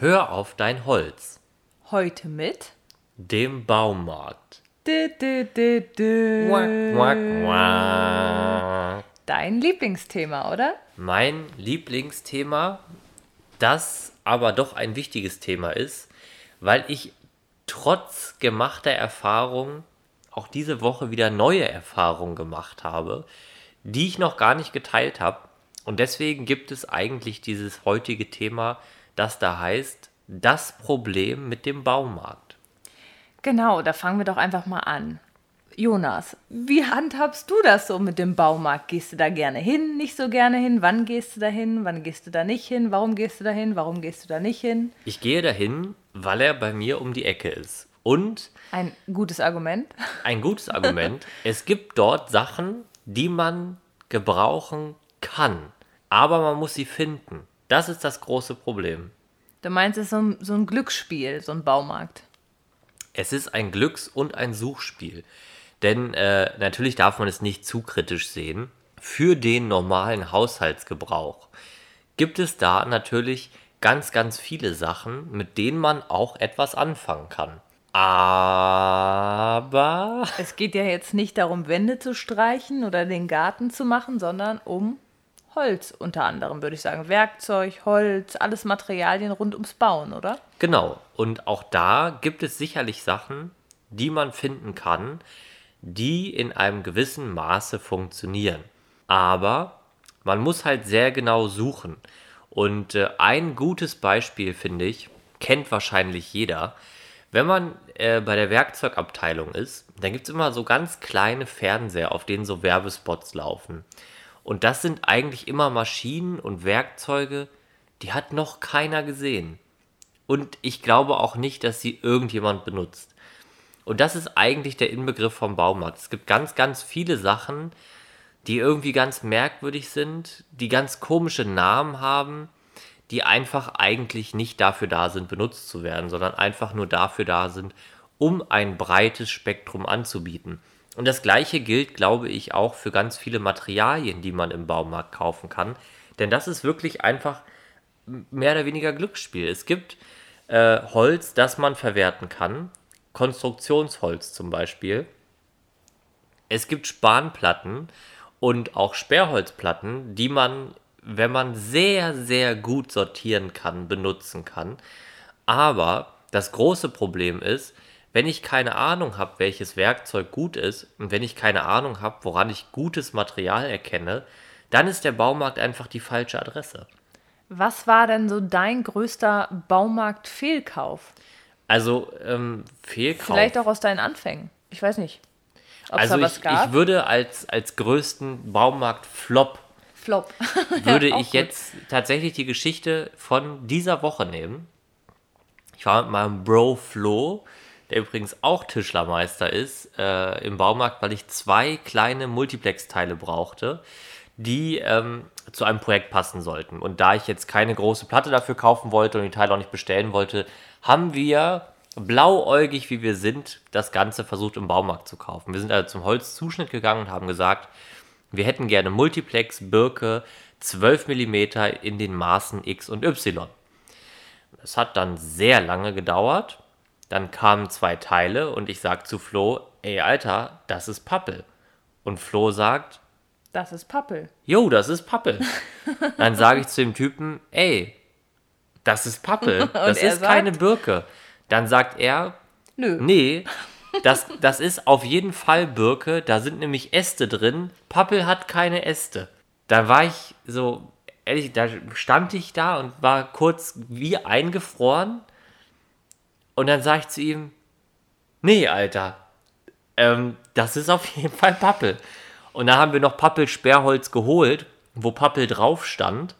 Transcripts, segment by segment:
Hör auf dein Holz. Heute mit Dem Baumarkt. dü, dü, dü, dü. Quack, quack, quack. dein Lieblingsthema, oder? Mein Lieblingsthema, das aber doch ein wichtiges Thema ist, weil ich trotz gemachter Erfahrung auch diese Woche wieder neue Erfahrungen gemacht habe, die ich noch gar nicht geteilt habe. Und deswegen gibt es eigentlich dieses heutige Thema, das da heißt, das Problem mit dem Baumarkt. Genau, da fangen wir doch einfach mal an. Jonas, wie handhabst du das so mit dem Baumarkt? Gehst du da gerne hin, nicht so gerne hin? Wann gehst du da hin? Wann gehst du da nicht hin? Warum gehst du da hin? Warum gehst du da nicht hin? Ich gehe dahin, weil er bei mir um die Ecke ist. Und Ein gutes Argument. ein gutes Argument, es gibt dort Sachen, die man gebrauchen kann, aber man muss sie finden. Das ist das große Problem. Du meinst, es ist so ein, so ein Glücksspiel, so ein Baumarkt. Es ist ein Glücks- und ein Suchspiel. Denn äh, natürlich darf man es nicht zu kritisch sehen. Für den normalen Haushaltsgebrauch gibt es da natürlich ganz, ganz viele Sachen, mit denen man auch etwas anfangen kann. Aber Es geht ja jetzt nicht darum, Wände zu streichen oder den Garten zu machen, sondern um Holz unter anderem, würde ich sagen. Werkzeug, Holz, alles Materialien rund ums Bauen, oder? Genau, und auch da gibt es sicherlich Sachen, die man finden kann, die in einem gewissen Maße funktionieren. Aber man muss halt sehr genau suchen. Und äh, ein gutes Beispiel, finde ich, kennt wahrscheinlich jeder. Wenn man äh, bei der Werkzeugabteilung ist, dann gibt es immer so ganz kleine Fernseher, auf denen so Werbespots laufen. Und das sind eigentlich immer Maschinen und Werkzeuge, die hat noch keiner gesehen. Und ich glaube auch nicht, dass sie irgendjemand benutzt. Und das ist eigentlich der Inbegriff vom Baumarkt. Es gibt ganz, ganz viele Sachen, die irgendwie ganz merkwürdig sind, die ganz komische Namen haben, die einfach eigentlich nicht dafür da sind, benutzt zu werden, sondern einfach nur dafür da sind, um ein breites Spektrum anzubieten. Und das gleiche gilt, glaube ich, auch für ganz viele Materialien, die man im Baumarkt kaufen kann. Denn das ist wirklich einfach mehr oder weniger Glücksspiel. Es gibt äh, Holz, das man verwerten kann. Konstruktionsholz zum Beispiel. Es gibt Spanplatten und auch Sperrholzplatten, die man, wenn man sehr, sehr gut sortieren kann, benutzen kann. Aber das große Problem ist, wenn ich keine Ahnung habe, welches Werkzeug gut ist und wenn ich keine Ahnung habe, woran ich gutes Material erkenne, dann ist der Baumarkt einfach die falsche Adresse. Was war denn so dein größter Baumarkt-Fehlkauf? Also ähm, Fehlkauf. Vielleicht auch aus deinen Anfängen. Ich weiß nicht. Also ich, ich würde als, als größten Baumarkt-Flop Flop. würde ich gut. jetzt tatsächlich die Geschichte von dieser Woche nehmen. Ich war mit meinem Bro Flo, der übrigens auch Tischlermeister ist, äh, im Baumarkt, weil ich zwei kleine Multiplex-Teile brauchte, die ähm, zu einem Projekt passen sollten. Und da ich jetzt keine große Platte dafür kaufen wollte und die Teile auch nicht bestellen wollte, haben wir blauäugig, wie wir sind, das Ganze versucht im Baumarkt zu kaufen. Wir sind also zum Holzzuschnitt gegangen und haben gesagt, wir hätten gerne Multiplex Birke 12 mm in den Maßen X und Y. Es hat dann sehr lange gedauert. Dann kamen zwei Teile und ich sag zu Flo, ey Alter, das ist Pappel. Und Flo sagt, Das ist Pappel. Jo, das ist Pappel. Dann sage ich zu dem Typen, ey, das ist Pappel, das ist keine sagt? Birke. Dann sagt er, Nö. nee, das, das ist auf jeden Fall Birke, da sind nämlich Äste drin. Pappel hat keine Äste. Da war ich so, ehrlich, da stand ich da und war kurz wie eingefroren. Und dann sage ich zu ihm, nee, Alter, ähm, das ist auf jeden Fall Pappel. Und dann haben wir noch Pappel-Sperrholz geholt, wo Pappel drauf stand,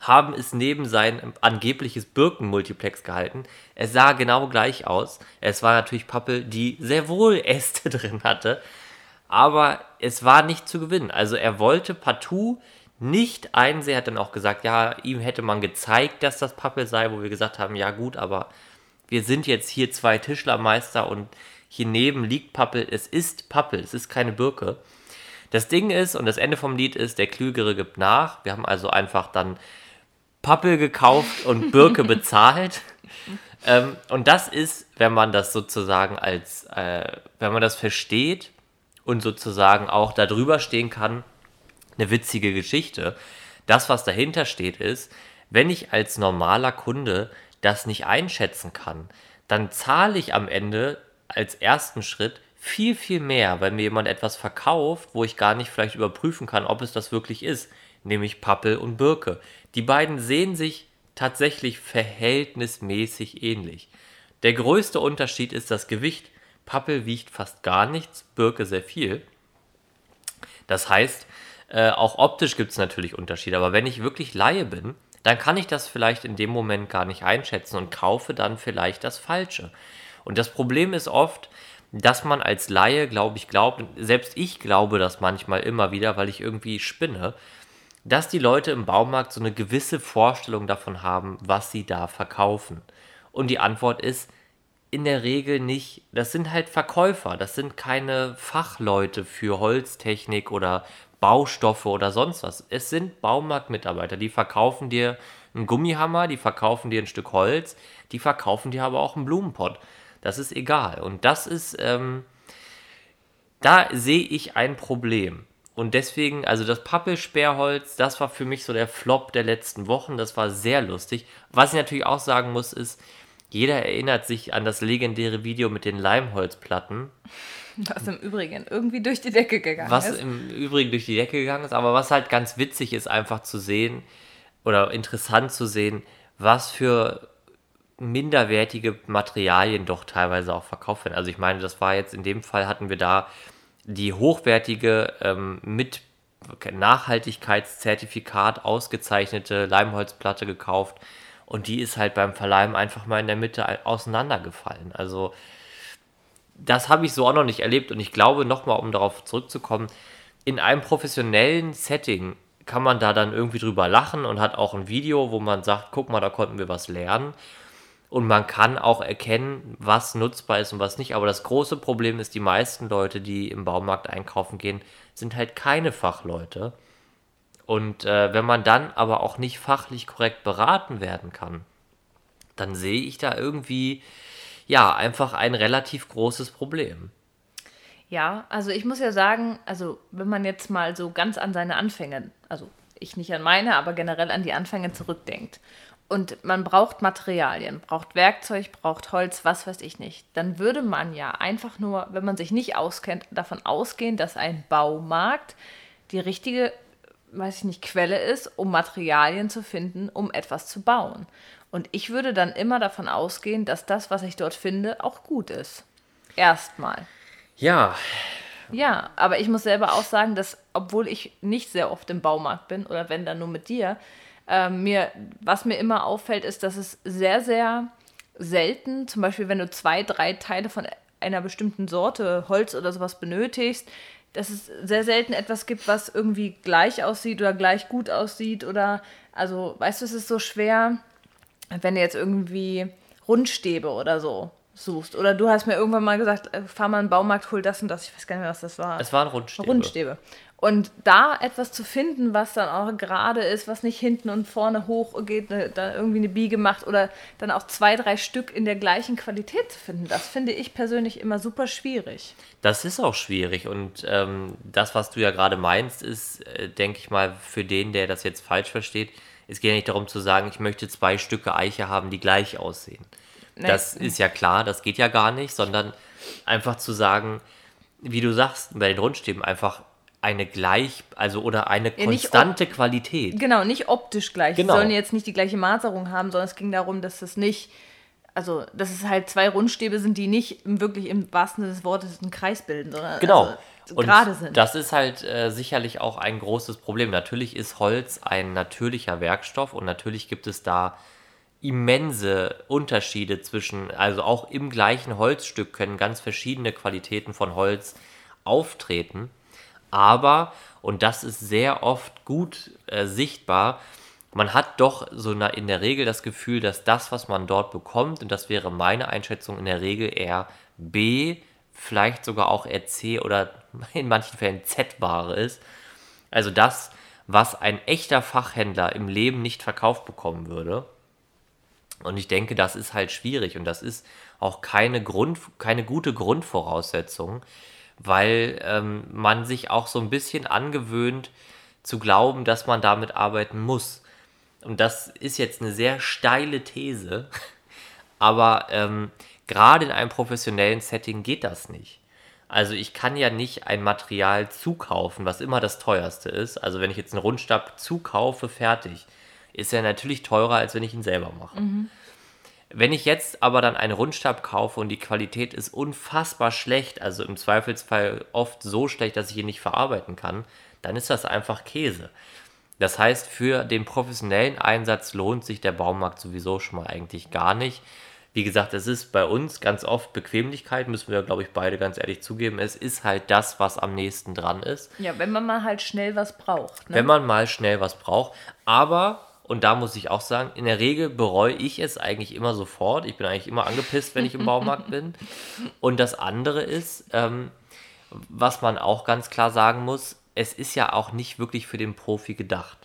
haben es neben sein angebliches Birkenmultiplex gehalten. Es sah genau gleich aus. Es war natürlich Pappel, die sehr wohl Äste drin hatte, aber es war nicht zu gewinnen. Also er wollte partout nicht einsehen, hat dann auch gesagt, ja, ihm hätte man gezeigt, dass das Pappel sei, wo wir gesagt haben, ja gut, aber wir sind jetzt hier zwei Tischlermeister und hier neben liegt Pappel. Es ist Pappel, es ist keine Birke. Das Ding ist, und das Ende vom Lied ist, der Klügere gibt nach. Wir haben also einfach dann Pappel gekauft und Birke bezahlt. Ähm, und das ist, wenn man das sozusagen als, äh, wenn man das versteht und sozusagen auch darüber stehen kann, eine witzige Geschichte. Das, was dahinter steht, ist, wenn ich als normaler Kunde das nicht einschätzen kann, dann zahle ich am Ende als ersten Schritt viel, viel mehr, weil mir jemand etwas verkauft, wo ich gar nicht vielleicht überprüfen kann, ob es das wirklich ist, nämlich Pappel und Birke. Die beiden sehen sich tatsächlich verhältnismäßig ähnlich. Der größte Unterschied ist das Gewicht. Pappel wiegt fast gar nichts, Birke sehr viel. Das heißt, äh, auch optisch gibt es natürlich Unterschiede, aber wenn ich wirklich Laie bin, dann kann ich das vielleicht in dem Moment gar nicht einschätzen und kaufe dann vielleicht das Falsche. Und das Problem ist oft, dass man als Laie, glaube ich, glaubt, selbst ich glaube das manchmal immer wieder, weil ich irgendwie spinne, dass die Leute im Baumarkt so eine gewisse Vorstellung davon haben, was sie da verkaufen. Und die Antwort ist in der Regel nicht. Das sind halt Verkäufer, das sind keine Fachleute für Holztechnik oder Baustoffe oder sonst was. Es sind Baumarktmitarbeiter, die verkaufen dir einen Gummihammer, die verkaufen dir ein Stück Holz, die verkaufen dir aber auch einen Blumenpott. Das ist egal. Und das ist, ähm, da sehe ich ein Problem. Und deswegen, also das Pappelsperrholz, das war für mich so der Flop der letzten Wochen. Das war sehr lustig. Was ich natürlich auch sagen muss, ist, jeder erinnert sich an das legendäre Video mit den Leimholzplatten. Was im Übrigen irgendwie durch die Decke gegangen was ist. Was im Übrigen durch die Decke gegangen ist, aber was halt ganz witzig ist, einfach zu sehen oder interessant zu sehen, was für minderwertige Materialien doch teilweise auch verkauft werden. Also ich meine, das war jetzt in dem Fall hatten wir da die hochwertige ähm, mit Nachhaltigkeitszertifikat ausgezeichnete Leimholzplatte gekauft und die ist halt beim Verleihen einfach mal in der Mitte auseinandergefallen. Also das habe ich so auch noch nicht erlebt und ich glaube nochmal, um darauf zurückzukommen, in einem professionellen Setting kann man da dann irgendwie drüber lachen und hat auch ein Video, wo man sagt, guck mal, da konnten wir was lernen. Und man kann auch erkennen, was nutzbar ist und was nicht. Aber das große Problem ist, die meisten Leute, die im Baumarkt einkaufen gehen, sind halt keine Fachleute. Und äh, wenn man dann aber auch nicht fachlich korrekt beraten werden kann, dann sehe ich da irgendwie, ja, einfach ein relativ großes Problem. Ja, also ich muss ja sagen, also wenn man jetzt mal so ganz an seine Anfänge, also ich nicht an meine, aber generell an die Anfänge zurückdenkt und man braucht Materialien, braucht Werkzeug, braucht Holz, was weiß ich nicht, dann würde man ja einfach nur, wenn man sich nicht auskennt, davon ausgehen, dass ein Baumarkt die richtige, weiß ich nicht, Quelle ist, um Materialien zu finden, um etwas zu bauen. Und ich würde dann immer davon ausgehen, dass das, was ich dort finde, auch gut ist. Erstmal. Ja. Ja, aber ich muss selber auch sagen, dass, obwohl ich nicht sehr oft im Baumarkt bin, oder wenn dann nur mit dir, ähm, mir, was mir immer auffällt, ist, dass es sehr, sehr selten, zum Beispiel wenn du zwei, drei Teile von einer bestimmten Sorte Holz oder sowas benötigst, dass es sehr selten etwas gibt, was irgendwie gleich aussieht oder gleich gut aussieht oder, also, weißt du, es ist so schwer, wenn du jetzt irgendwie Rundstäbe oder so suchst. Oder du hast mir irgendwann mal gesagt, äh, fahr mal in den Baumarkt, hol das und das. Ich weiß gar nicht mehr, was das war. Es waren Rundstäbe. Rundstäbe. Und da etwas zu finden, was dann auch gerade ist, was nicht hinten und vorne hoch geht, ne, da irgendwie eine Biege macht oder dann auch zwei, drei Stück in der gleichen Qualität zu finden, das finde ich persönlich immer super schwierig. Das ist auch schwierig und ähm, das, was du ja gerade meinst, ist, äh, denke ich mal, für den, der das jetzt falsch versteht, es geht ja nicht darum zu sagen, ich möchte zwei Stücke Eiche haben, die gleich aussehen. Nee. Das ist ja klar, das geht ja gar nicht, sondern einfach zu sagen, wie du sagst, bei den Rundstäben einfach eine gleich, also oder eine ja, konstante Qualität. Genau, nicht optisch gleich. Genau. Die sollen jetzt nicht die gleiche Maserung haben, sondern es ging darum, dass es nicht, also dass es halt zwei Rundstäbe sind, die nicht wirklich im wahrsten Sinne des Wortes einen Kreis bilden, sondern genau. Also gerade sind. Das ist halt äh, sicherlich auch ein großes Problem. Natürlich ist Holz ein natürlicher Werkstoff und natürlich gibt es da immense Unterschiede zwischen, also auch im gleichen Holzstück können ganz verschiedene Qualitäten von Holz auftreten aber, und das ist sehr oft gut äh, sichtbar, man hat doch so in der Regel das Gefühl, dass das, was man dort bekommt, und das wäre meine Einschätzung in der Regel eher B, vielleicht sogar auch eher C oder in manchen Fällen Z-Ware ist. Also das, was ein echter Fachhändler im Leben nicht verkauft bekommen würde. Und ich denke, das ist halt schwierig und das ist auch keine, Grund, keine gute Grundvoraussetzung, weil ähm, man sich auch so ein bisschen angewöhnt zu glauben, dass man damit arbeiten muss. Und das ist jetzt eine sehr steile These, aber ähm, gerade in einem professionellen Setting geht das nicht. Also ich kann ja nicht ein Material zukaufen, was immer das teuerste ist. Also wenn ich jetzt einen Rundstab zukaufe, fertig, ist er natürlich teurer, als wenn ich ihn selber mache. Mhm. Wenn ich jetzt aber dann einen Rundstab kaufe und die Qualität ist unfassbar schlecht, also im Zweifelsfall oft so schlecht, dass ich ihn nicht verarbeiten kann, dann ist das einfach Käse. Das heißt, für den professionellen Einsatz lohnt sich der Baumarkt sowieso schon mal eigentlich gar nicht. Wie gesagt, es ist bei uns ganz oft Bequemlichkeit, müssen wir, glaube ich, beide ganz ehrlich zugeben. Es ist halt das, was am nächsten dran ist. Ja, wenn man mal halt schnell was braucht. Ne? Wenn man mal schnell was braucht. Aber, und da muss ich auch sagen, in der Regel bereue ich es eigentlich immer sofort. Ich bin eigentlich immer angepisst, wenn ich im Baumarkt bin. Und das andere ist, ähm, was man auch ganz klar sagen muss, es ist ja auch nicht wirklich für den Profi gedacht.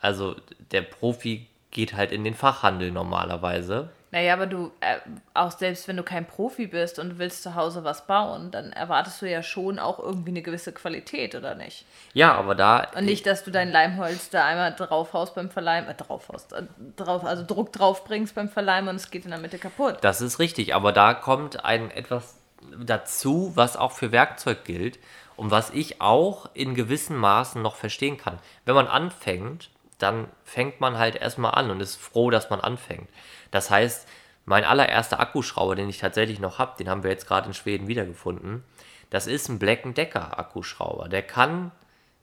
Also der Profi geht halt in den Fachhandel normalerweise. Naja, aber du, äh, auch selbst wenn du kein Profi bist und willst zu Hause was bauen, dann erwartest du ja schon auch irgendwie eine gewisse Qualität, oder nicht? Ja, aber da. Und nicht, dass du dein Leimholz da einmal draufhaust beim Verleimen, äh, draufhaust, äh, drauf, also Druck drauf bringst beim Verleimen und es geht in der Mitte kaputt. Das ist richtig, aber da kommt ein etwas dazu, was auch für Werkzeug gilt und was ich auch in gewissen Maßen noch verstehen kann. Wenn man anfängt, dann fängt man halt erstmal an und ist froh, dass man anfängt. Das heißt, mein allererster Akkuschrauber, den ich tatsächlich noch habe, den haben wir jetzt gerade in Schweden wiedergefunden, das ist ein Black Decker Akkuschrauber. Der kann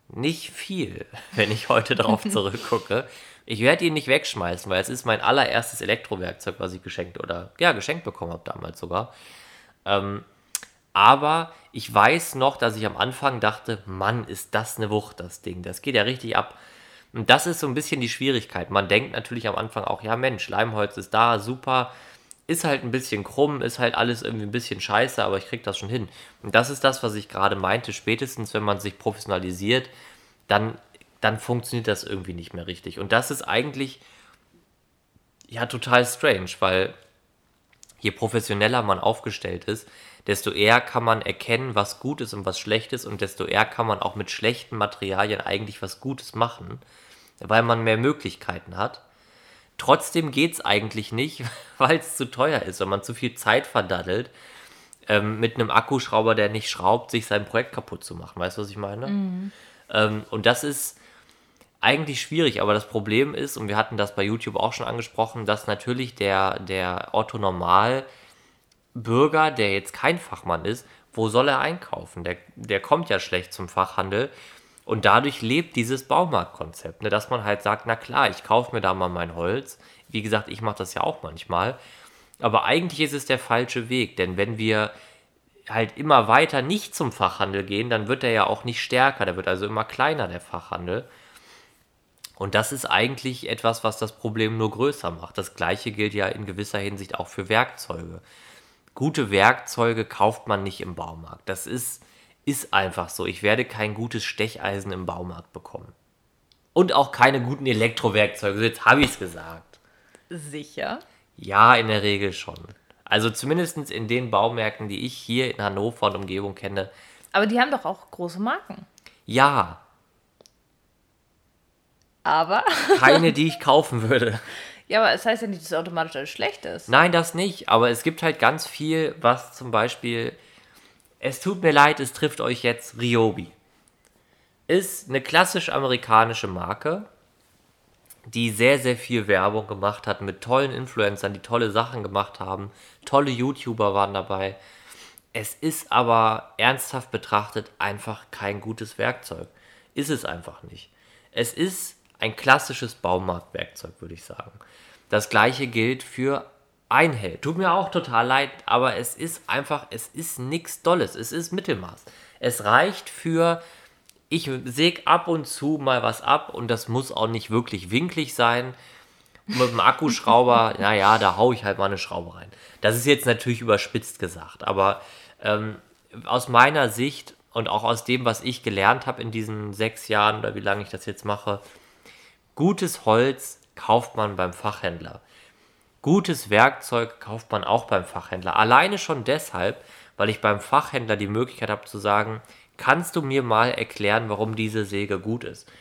nicht viel, wenn ich heute darauf zurückgucke. Ich werde ihn nicht wegschmeißen, weil es ist mein allererstes Elektrowerkzeug, was ich geschenkt oder ja, geschenkt bekommen habe damals sogar. Ähm, aber ich weiß noch, dass ich am Anfang dachte, Mann, ist das eine Wucht, das Ding. Das geht ja richtig ab. Und das ist so ein bisschen die Schwierigkeit. Man denkt natürlich am Anfang auch, ja Mensch, Leimholz ist da, super. Ist halt ein bisschen krumm, ist halt alles irgendwie ein bisschen scheiße, aber ich krieg das schon hin. Und das ist das, was ich gerade meinte. Spätestens, wenn man sich professionalisiert, dann, dann funktioniert das irgendwie nicht mehr richtig. Und das ist eigentlich ja total strange, weil je professioneller man aufgestellt ist, desto eher kann man erkennen, was gut ist und was schlecht ist und desto eher kann man auch mit schlechten Materialien eigentlich was Gutes machen, weil man mehr Möglichkeiten hat. Trotzdem geht es eigentlich nicht, weil es zu teuer ist, wenn man zu viel Zeit verdaddelt, ähm, mit einem Akkuschrauber, der nicht schraubt, sich sein Projekt kaputt zu machen. Weißt du, was ich meine? Mhm. Ähm, und das ist eigentlich schwierig, aber das Problem ist, und wir hatten das bei YouTube auch schon angesprochen, dass natürlich der, der Otto Normal Bürger, der jetzt kein Fachmann ist, wo soll er einkaufen? Der, der kommt ja schlecht zum Fachhandel. Und dadurch lebt dieses Baumarktkonzept, ne, dass man halt sagt, na klar, ich kaufe mir da mal mein Holz. Wie gesagt, ich mache das ja auch manchmal. Aber eigentlich ist es der falsche Weg, denn wenn wir halt immer weiter nicht zum Fachhandel gehen, dann wird er ja auch nicht stärker, der wird also immer kleiner, der Fachhandel. Und das ist eigentlich etwas, was das Problem nur größer macht. Das gleiche gilt ja in gewisser Hinsicht auch für Werkzeuge gute Werkzeuge kauft man nicht im Baumarkt. Das ist, ist einfach so. Ich werde kein gutes Stecheisen im Baumarkt bekommen. Und auch keine guten Elektrowerkzeuge. Jetzt habe ich es gesagt. Sicher? Ja, in der Regel schon. Also zumindest in den Baumärkten, die ich hier in Hannover und Umgebung kenne. Aber die haben doch auch große Marken. Ja. Aber? Keine, die ich kaufen würde. Ja, aber es heißt ja nicht, dass es automatisch alles schlecht ist. Nein, das nicht. Aber es gibt halt ganz viel, was zum Beispiel. Es tut mir leid, es trifft euch jetzt Ryobi. Ist eine klassisch amerikanische Marke, die sehr, sehr viel Werbung gemacht hat mit tollen Influencern, die tolle Sachen gemacht haben. Tolle YouTuber waren dabei. Es ist aber ernsthaft betrachtet einfach kein gutes Werkzeug. Ist es einfach nicht. Es ist ein klassisches Baumarktwerkzeug, würde ich sagen. Das gleiche gilt für Einhell. Tut mir auch total leid, aber es ist einfach, es ist nichts Dolles. Es ist Mittelmaß. Es reicht für, ich säge ab und zu mal was ab und das muss auch nicht wirklich winklig sein. mit dem Akkuschrauber, naja, da haue ich halt mal eine Schraube rein. Das ist jetzt natürlich überspitzt gesagt, aber ähm, aus meiner Sicht und auch aus dem, was ich gelernt habe in diesen sechs Jahren oder wie lange ich das jetzt mache, gutes Holz kauft man beim Fachhändler. Gutes Werkzeug kauft man auch beim Fachhändler. Alleine schon deshalb, weil ich beim Fachhändler die Möglichkeit habe zu sagen, kannst du mir mal erklären, warum diese Säge gut ist?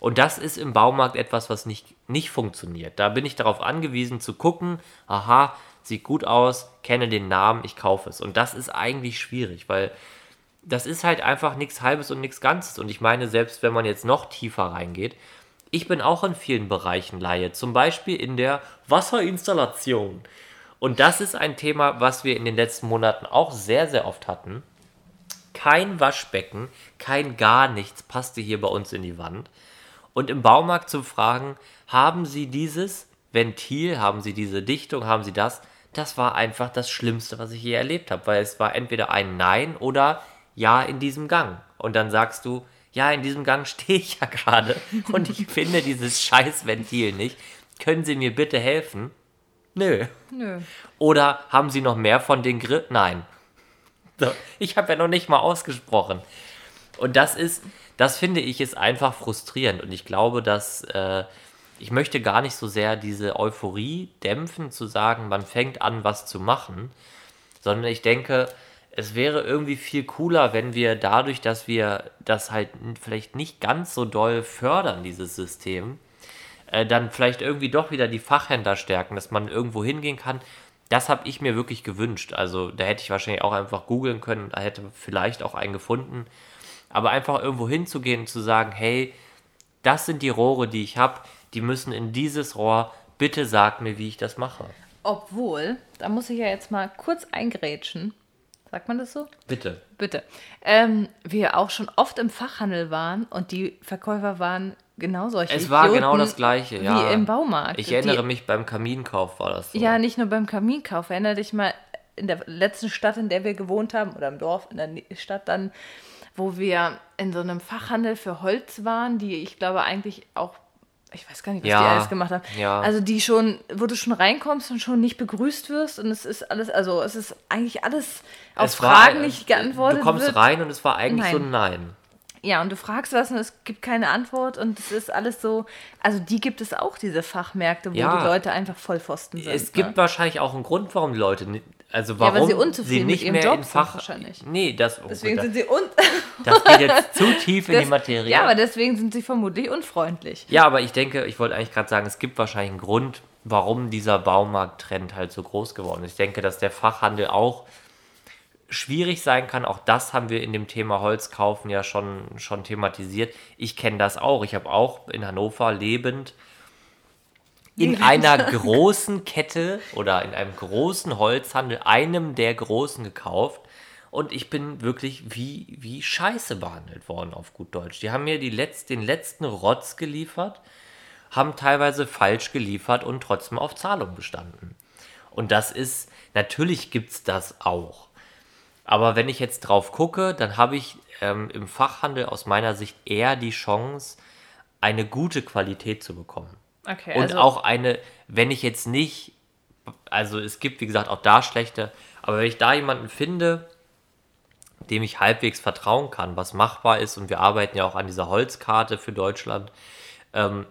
Und das ist im Baumarkt etwas, was nicht, nicht funktioniert. Da bin ich darauf angewiesen zu gucken, aha, sieht gut aus, kenne den Namen, ich kaufe es. Und das ist eigentlich schwierig, weil das ist halt einfach nichts Halbes und nichts Ganzes. Und ich meine, selbst wenn man jetzt noch tiefer reingeht, ich bin auch in vielen Bereichen Laie, zum Beispiel in der Wasserinstallation. Und das ist ein Thema, was wir in den letzten Monaten auch sehr, sehr oft hatten. Kein Waschbecken, kein gar nichts passte hier bei uns in die Wand. Und im Baumarkt zu fragen, haben Sie dieses Ventil, haben Sie diese Dichtung, haben Sie das? Das war einfach das Schlimmste, was ich je erlebt habe, weil es war entweder ein Nein oder Ja in diesem Gang. Und dann sagst du, ja, in diesem Gang stehe ich ja gerade und ich finde dieses scheiß Ventil nicht. Können Sie mir bitte helfen? Nö. Nö. Oder haben Sie noch mehr von den Grill? Nein. So, ich habe ja noch nicht mal ausgesprochen. Und das ist, das finde ich, ist einfach frustrierend. Und ich glaube, dass äh, ich möchte gar nicht so sehr diese Euphorie dämpfen, zu sagen, man fängt an, was zu machen, sondern ich denke, es wäre irgendwie viel cooler, wenn wir dadurch, dass wir das halt vielleicht nicht ganz so doll fördern, dieses System, äh, dann vielleicht irgendwie doch wieder die Fachhändler stärken, dass man irgendwo hingehen kann. Das habe ich mir wirklich gewünscht. Also da hätte ich wahrscheinlich auch einfach googeln können, da hätte vielleicht auch einen gefunden. Aber einfach irgendwo hinzugehen und zu sagen, hey, das sind die Rohre, die ich habe, die müssen in dieses Rohr, bitte sag mir, wie ich das mache. Obwohl, da muss ich ja jetzt mal kurz eingrätschen. Sagt man das so? Bitte. Bitte. Ähm, wir auch schon oft im Fachhandel waren und die Verkäufer waren genau solche Es war Idioten genau das Gleiche, ja. Wie im Baumarkt. Ich erinnere die, mich, beim Kaminkauf war das so. Ja, nicht nur beim Kaminkauf. Erinnere dich mal in der letzten Stadt, in der wir gewohnt haben, oder im Dorf, in der Stadt dann, wo wir in so einem Fachhandel für Holz waren, die ich glaube eigentlich auch ich weiß gar nicht, was Ja, die alles gemacht haben. ja. Also die schon, wo du schon reinkommst und schon nicht begrüßt wirst und es ist alles, also es ist eigentlich alles auf Es war- Fragen nicht geantwortet Du kommst wird. rein und es war eigentlich Nein. so ein Nein. Ja, und du fragst was und es gibt keine Antwort und es ist alles so, also die gibt es auch, diese Fachmärkte, wo Ja. die Leute einfach Vollpfosten sind. Es gibt ne? wahrscheinlich auch einen Grund, warum die Leute, also weil warum sie unzufrieden nicht mit ihrem mehr Job in sind Fach... wahrscheinlich. Nee, das, oh Deswegen Gott, sind sie un das, das geht jetzt zu tief in die Das- Materie. Ja, aber deswegen sind sie vermutlich unfreundlich. Ja, aber ich denke, ich wollte eigentlich gerade sagen, es gibt wahrscheinlich einen Grund, warum dieser Baumarkttrend halt so groß geworden ist. Ich denke, dass der Fachhandel auch schwierig sein kann. Auch das haben wir in dem Thema Holz kaufen ja schon, schon thematisiert. Ich kenne das auch. Ich habe auch in Hannover lebend in einer großen Kette oder in einem großen Holzhandel, einem der großen gekauft. Und ich bin wirklich wie, wie scheiße behandelt worden, auf gut Deutsch. Die haben mir die letz, den letzten Rotz geliefert, haben teilweise falsch geliefert und trotzdem auf Zahlung bestanden. Und das ist, natürlich gibt es das auch. Aber wenn ich jetzt drauf gucke, dann habe ich ähm, im Fachhandel aus meiner Sicht eher die Chance, eine gute Qualität zu bekommen. Okay, Und also auch eine, wenn ich jetzt nicht, also es gibt wie gesagt auch da schlechte, aber wenn ich da jemanden finde, dem ich halbwegs vertrauen kann, was machbar ist, und wir arbeiten ja auch an dieser Holzkarte für Deutschland, ähm,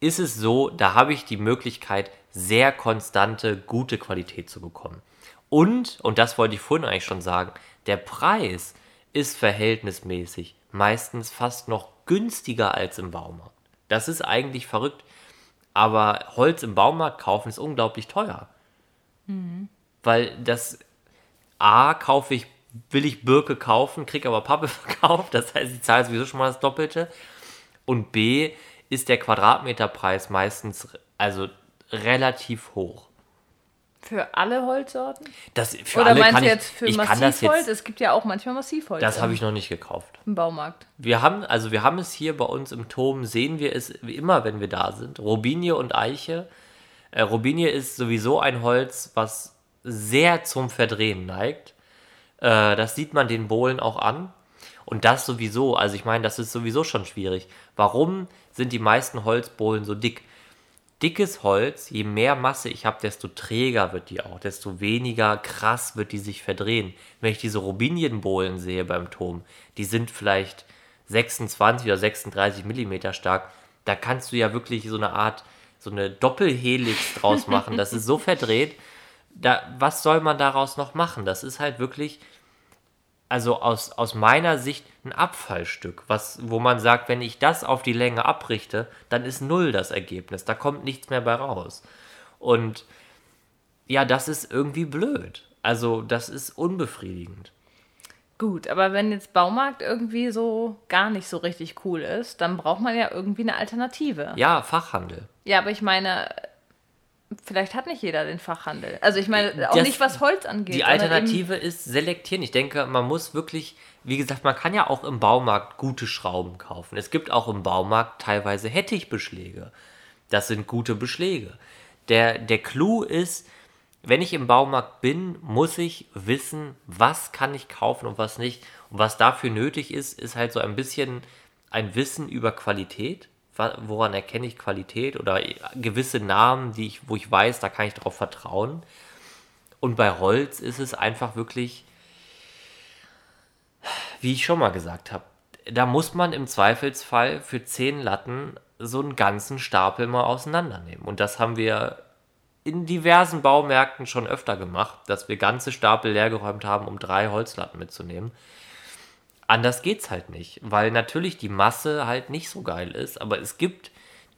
ist es so, da habe ich die Möglichkeit, sehr konstante, gute Qualität zu bekommen. Und, und das wollte ich vorhin eigentlich schon sagen, der Preis ist verhältnismäßig meistens fast noch günstiger als im Baumarkt. Das ist eigentlich verrückt. Aber Holz im Baumarkt kaufen ist unglaublich teuer. Weil das A kaufe ich, will ich Birke kaufen, kriege aber Pappe verkauft, das heißt, ich zahle sowieso schon mal das Doppelte. Und B ist der Quadratmeterpreis meistens also relativ hoch. Für alle Holzsorten? Das für Oder alle meinst kann du jetzt für ich Massivholz? jetzt, Es gibt ja auch manchmal Massivholz das habe ich noch nicht gekauft. im Baumarkt. Wir haben, also wir haben es hier bei uns im Turm, sehen wir es wie immer, wenn wir da sind. Robinie und Eiche. Äh, Robinie ist sowieso ein Holz, was sehr zum Verdrehen neigt. Äh, das sieht man den Bohlen auch an. Und das sowieso, also ich meine, das ist sowieso schon schwierig. Warum sind die meisten Holzbohlen so dick? Dickes Holz, je mehr Masse ich habe, desto träger wird die auch, desto weniger krass wird die sich verdrehen. Wenn ich diese Robinienbohlen sehe beim Turm, die sind vielleicht 26 oder 36 Millimeter stark, da kannst du ja wirklich so eine Art, so eine Doppelhelix draus machen. Das ist so verdreht. Da, was soll man daraus noch machen? Das ist halt wirklich, also aus, aus meiner Sicht ein Abfallstück, was, wo man sagt, wenn ich das auf die Länge abrichte, dann ist null das Ergebnis. Da kommt nichts mehr bei raus. Und ja, das ist irgendwie blöd. Also, das ist unbefriedigend. Gut, aber wenn jetzt Baumarkt irgendwie so gar nicht so richtig cool ist, dann braucht man ja irgendwie eine Alternative. Ja, Fachhandel. Ja, aber ich meine, vielleicht hat nicht jeder den Fachhandel. Also ich meine, auch Das- nicht was Holz angeht. Die Alternative ist selektieren. Ich denke, man muss wirklich, wie gesagt, man kann ja auch im Baumarkt gute Schrauben kaufen. Es gibt auch im Baumarkt teilweise Hettichbeschläge. Das sind gute Beschläge. Der, der Clou ist, wenn ich im Baumarkt bin, muss ich wissen, was kann ich kaufen und was nicht. Und was dafür nötig ist, ist halt so ein bisschen ein Wissen über Qualität. Woran erkenne ich Qualität oder gewisse Namen, die ich, wo ich weiß, da kann ich darauf vertrauen. Und bei Holz ist es einfach wirklich, wie ich schon mal gesagt habe, da muss man im Zweifelsfall für 10 Latten so einen ganzen Stapel mal auseinandernehmen. Und das haben wir in diversen Baumärkten schon öfter gemacht, dass wir ganze Stapel leergeräumt haben, um drei Holzlatten mitzunehmen. Anders geht's halt nicht, weil natürlich die Masse halt nicht so geil ist, aber es gibt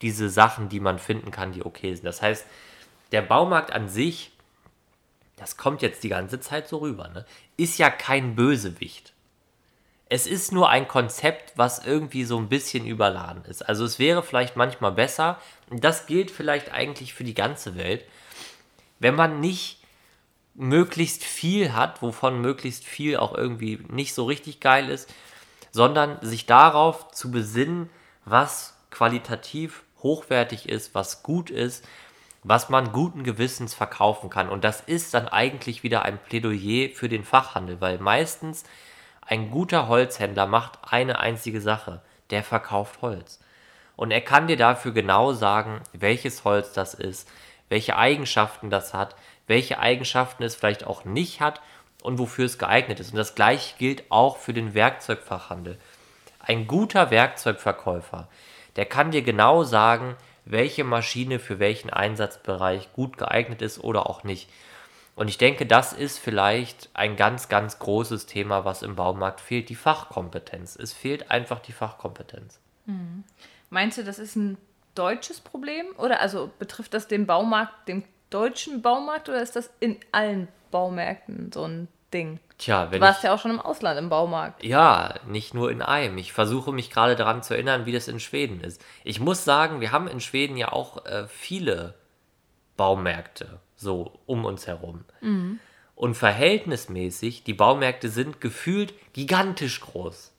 diese Sachen, die man finden kann, die okay sind. Das heißt, der Baumarkt an sich, das kommt jetzt die ganze Zeit so rüber, ne, ist ja kein Bösewicht. Es ist nur ein Konzept, was irgendwie so ein bisschen überladen ist. Also es wäre vielleicht manchmal besser, und das gilt vielleicht eigentlich für die ganze Welt, wenn man nicht möglichst viel hat, wovon möglichst viel auch irgendwie nicht so richtig geil ist, sondern sich darauf zu besinnen, was qualitativ hochwertig ist, was gut ist, was man guten Gewissens verkaufen kann. Und das ist dann eigentlich wieder ein Plädoyer für den Fachhandel, weil meistens ein guter Holzhändler macht eine einzige Sache, der verkauft Holz. Und er kann dir dafür genau sagen, welches Holz das ist, welche Eigenschaften das hat, welche Eigenschaften es vielleicht auch nicht hat und wofür es geeignet ist. Und das gleiche gilt auch für den Werkzeugfachhandel. Ein guter Werkzeugverkäufer, der kann dir genau sagen, welche Maschine für welchen Einsatzbereich gut geeignet ist oder auch nicht. Und ich denke, das ist vielleicht ein ganz, ganz großes Thema, was im Baumarkt fehlt, die Fachkompetenz. Es fehlt einfach die Fachkompetenz. Meinst du, das ist ein deutsches Problem? Oder also betrifft das den Baumarkt, den deutschen Baumarkt, oder ist das in allen Baumärkten so ein Ding? Tja, Du wenn warst ich, ja auch schon im Ausland im Baumarkt. ja, nicht nur in einem. Ich versuche mich gerade daran zu erinnern, wie das in Schweden ist. Ich muss sagen, wir haben in Schweden ja auch äh, viele Baumärkte so um uns herum. Und verhältnismäßig, die Baumärkte sind gefühlt gigantisch groß.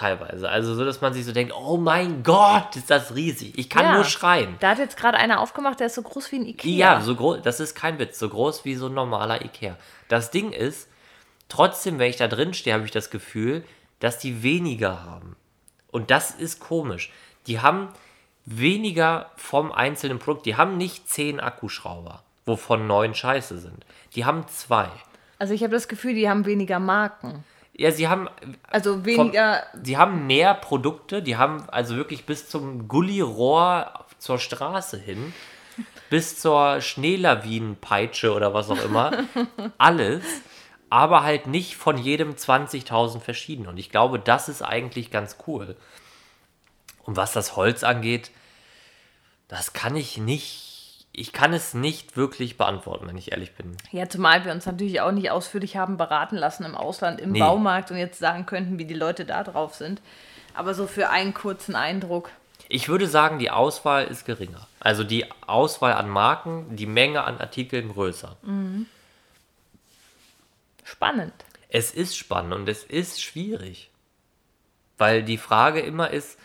Teilweise. Also so, dass man sich so denkt, oh mein Gott, ist das riesig. Ich kann Ja. nur schreien. Da hat jetzt gerade einer aufgemacht, der ist so groß wie ein Ikea. Ja, so groß, das ist kein Witz, so groß wie so ein normaler Ikea. Das Ding ist, trotzdem, wenn ich da drin stehe, habe ich das Gefühl, dass die weniger haben. Und das ist komisch. Die haben weniger vom einzelnen Produkt. Die haben nicht zehn Akkuschrauber, wovon neun scheiße sind. Die haben zwei. Also ich habe das Gefühl, die haben weniger Marken. Ja, sie haben Also weniger. Sie haben mehr Produkte, die haben also wirklich bis zum Gullirohr zur Straße hin, bis zur Schneelawinenpeitsche oder was auch immer, alles, aber halt nicht von jedem 20.000 verschieden. Und ich glaube, das ist eigentlich ganz cool. Und was das Holz angeht, das kann ich nicht, ich kann es nicht wirklich beantworten, wenn ich ehrlich bin. Ja, zumal wir uns natürlich auch nicht ausführlich haben beraten lassen im Ausland, im Nee. Baumarkt und jetzt sagen könnten, wie die Leute da drauf sind. Aber so für einen kurzen Eindruck. Ich würde sagen, die Auswahl ist geringer. Also die Auswahl an Marken, die Menge an Artikeln größer. Spannend. Es ist spannend und es ist schwierig. Weil die Frage immer ist,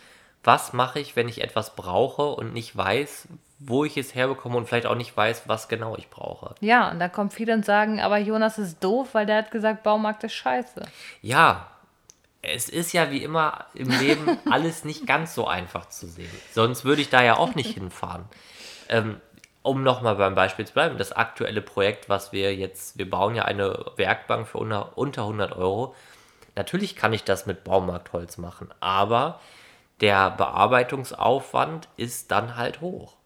was mache ich, wenn ich etwas brauche und nicht weiß, wo ich es herbekomme und vielleicht auch nicht weiß, was genau ich brauche. Ja, und da kommen viele und sagen, aber Jonas ist doof, weil der hat gesagt, Baumarkt ist scheiße. Ja, es ist ja wie immer im Leben alles nicht ganz so einfach zu sehen. Sonst würde ich da ja auch nicht hinfahren. Ähm, um nochmal beim Beispiel zu bleiben, das aktuelle Projekt, was wir jetzt, wir bauen ja eine Werkbank für unter, unter 100 Euro. Natürlich kann ich das mit Baumarktholz machen, aber der Bearbeitungsaufwand ist dann halt hoch.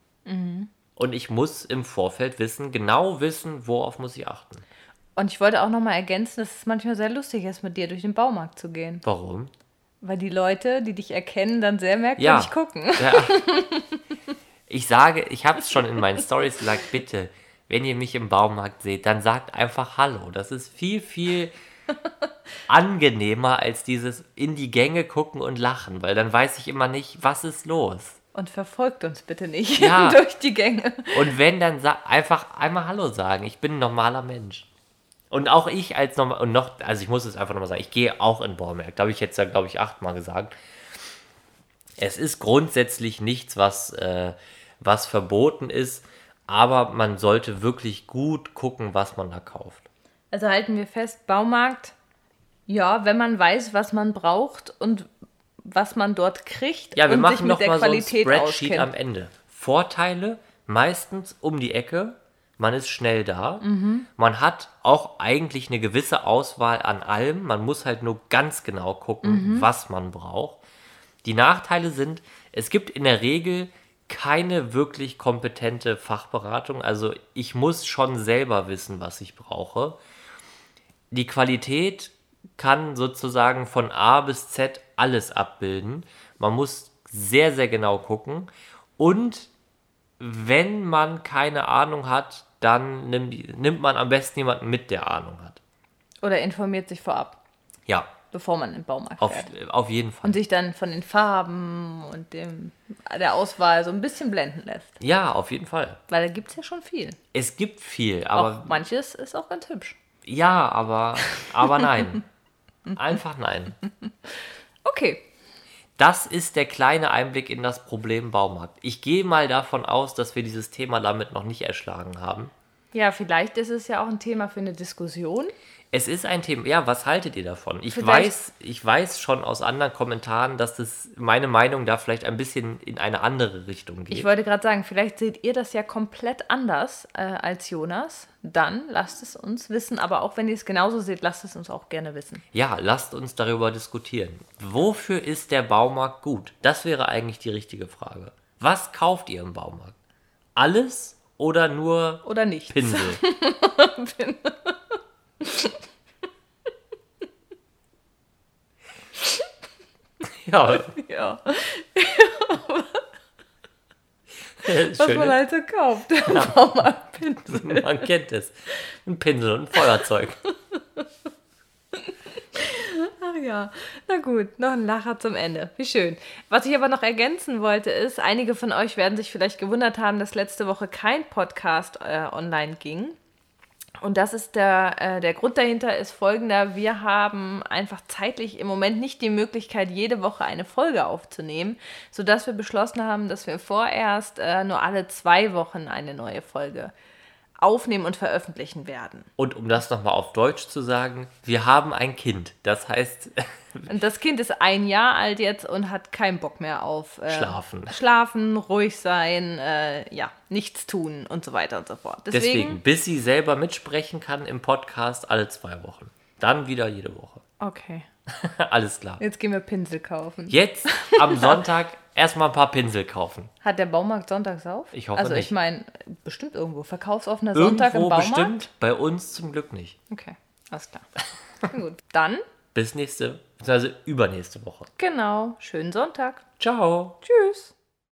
Und ich muss im Vorfeld wissen, genau wissen, worauf muss ich achten. Und ich wollte auch noch mal ergänzen, dass es manchmal sehr lustig ist, mit dir durch den Baumarkt zu gehen. Warum? Weil die Leute, die dich erkennen, dann sehr merkwürdig Ja. gucken. Ja. Ich sage, ich habe es schon in meinen Stories gesagt, bitte, wenn ihr mich im Baumarkt seht, dann sagt einfach Hallo. Das ist viel, viel angenehmer als dieses in die Gänge gucken und lachen, weil dann weiß ich immer nicht, was ist los. Und verfolgt uns bitte nicht Ja. durch die Gänge. Und wenn, dann einfach einmal Hallo sagen. Ich bin ein normaler Mensch. Und auch ich als normal, und noch, also ich muss es einfach nochmal sagen, ich gehe auch in Baumärkte. Habe ich jetzt ja, glaube ich, achtmal gesagt. Es ist grundsätzlich nichts, was, äh, was verboten ist, aber man sollte wirklich gut gucken, was man da kauft. Also halten wir fest, Baumarkt, ja, wenn man weiß, was man braucht und was man dort kriegt Ja, wir und sich machen mit noch der mal so ein Qualität Spreadsheet am auskennt. Ende. Vorteile meistens um die Ecke. Man ist schnell da. Mhm. Man hat auch eigentlich eine gewisse Auswahl an allem. Man muss halt nur ganz genau gucken, Mhm. was man braucht. Die Nachteile sind, es gibt in der Regel keine wirklich kompetente Fachberatung. Also ich muss schon selber wissen, was ich brauche. Die Qualität kann sozusagen von A bis Z alles abbilden. Man muss sehr, sehr genau gucken. Und wenn man keine Ahnung hat, dann nimmt, nimmt man am besten jemanden mit, der Ahnung hat. Oder informiert sich vorab, Ja, bevor man in den Baumarkt auf, fährt. auf jeden Fall. Und sich dann von den Farben und dem, der Auswahl so ein bisschen blenden lässt. Ja, auf jeden Fall. Weil da gibt es ja schon viel. Es gibt viel, aber auch manches ist auch ganz hübsch. Ja, aber, aber nein. Einfach nein. Okay. Das ist der kleine Einblick in das Problem Baumarkt. Ich gehe mal davon aus, dass wir dieses Thema damit noch nicht erschlagen haben. Ja, vielleicht ist es ja auch ein Thema für eine Diskussion. Es ist ein Thema. Ja, was haltet ihr davon? Ich Vielleicht- weiß, ich weiß schon aus anderen Kommentaren, dass das meine Meinung da vielleicht ein bisschen in eine andere Richtung geht. Ich wollte gerade sagen, vielleicht seht ihr das ja komplett anders äh, als Jonas. Dann lasst es uns wissen. Aber auch wenn ihr es genauso seht, lasst es uns auch gerne wissen. ja, lasst uns darüber diskutieren. Wofür ist der Baumarkt gut? Das wäre eigentlich die richtige Frage. Was kauft ihr im Baumarkt? Alles oder nur Oder nicht. Pinsel? ja, Ja. schön. Was man halt so kauft. Baumarktpinsel. Man kennt es. Ein Pinsel und ein Feuerzeug. Ach ja, na gut, noch ein Lacher zum Ende. Wie schön. Was ich aber noch ergänzen wollte, ist, einige von euch werden sich vielleicht gewundert haben, dass letzte Woche kein Podcast äh, online ging. Und das ist der, äh, der Grund dahinter ist folgender. Wir haben einfach zeitlich im Moment nicht die Möglichkeit, jede Woche eine Folge aufzunehmen, sodass wir beschlossen haben, dass wir vorerst äh, nur alle zwei Wochen eine neue Folge aufnehmen und veröffentlichen werden. Und um das nochmal auf Deutsch zu sagen, wir haben ein Kind. Das heißt, Und das Kind ist ein Jahr alt jetzt und hat keinen Bock mehr auf äh, Schlafen. Schlafen, ruhig sein, äh, ja, nichts tun und so weiter und so fort. Deswegen, deswegen, bis sie selber mitsprechen kann im Podcast alle zwei Wochen. Dann wieder jede Woche. okay, Alles klar. jetzt gehen wir Pinsel kaufen. Jetzt am Sonntag erstmal ein paar Pinsel kaufen. Hat der Baumarkt sonntags auf? Ich hoffe Also ich nicht. meine, bestimmt irgendwo. Verkaufsoffener Sonntag im Irgendwo Baumarkt? bestimmt, bei uns zum Glück nicht. Okay, alles klar. Gut, dann, Bis nächste, beziehungsweise übernächste Woche. genau, schönen Sonntag. Ciao. Tschüss.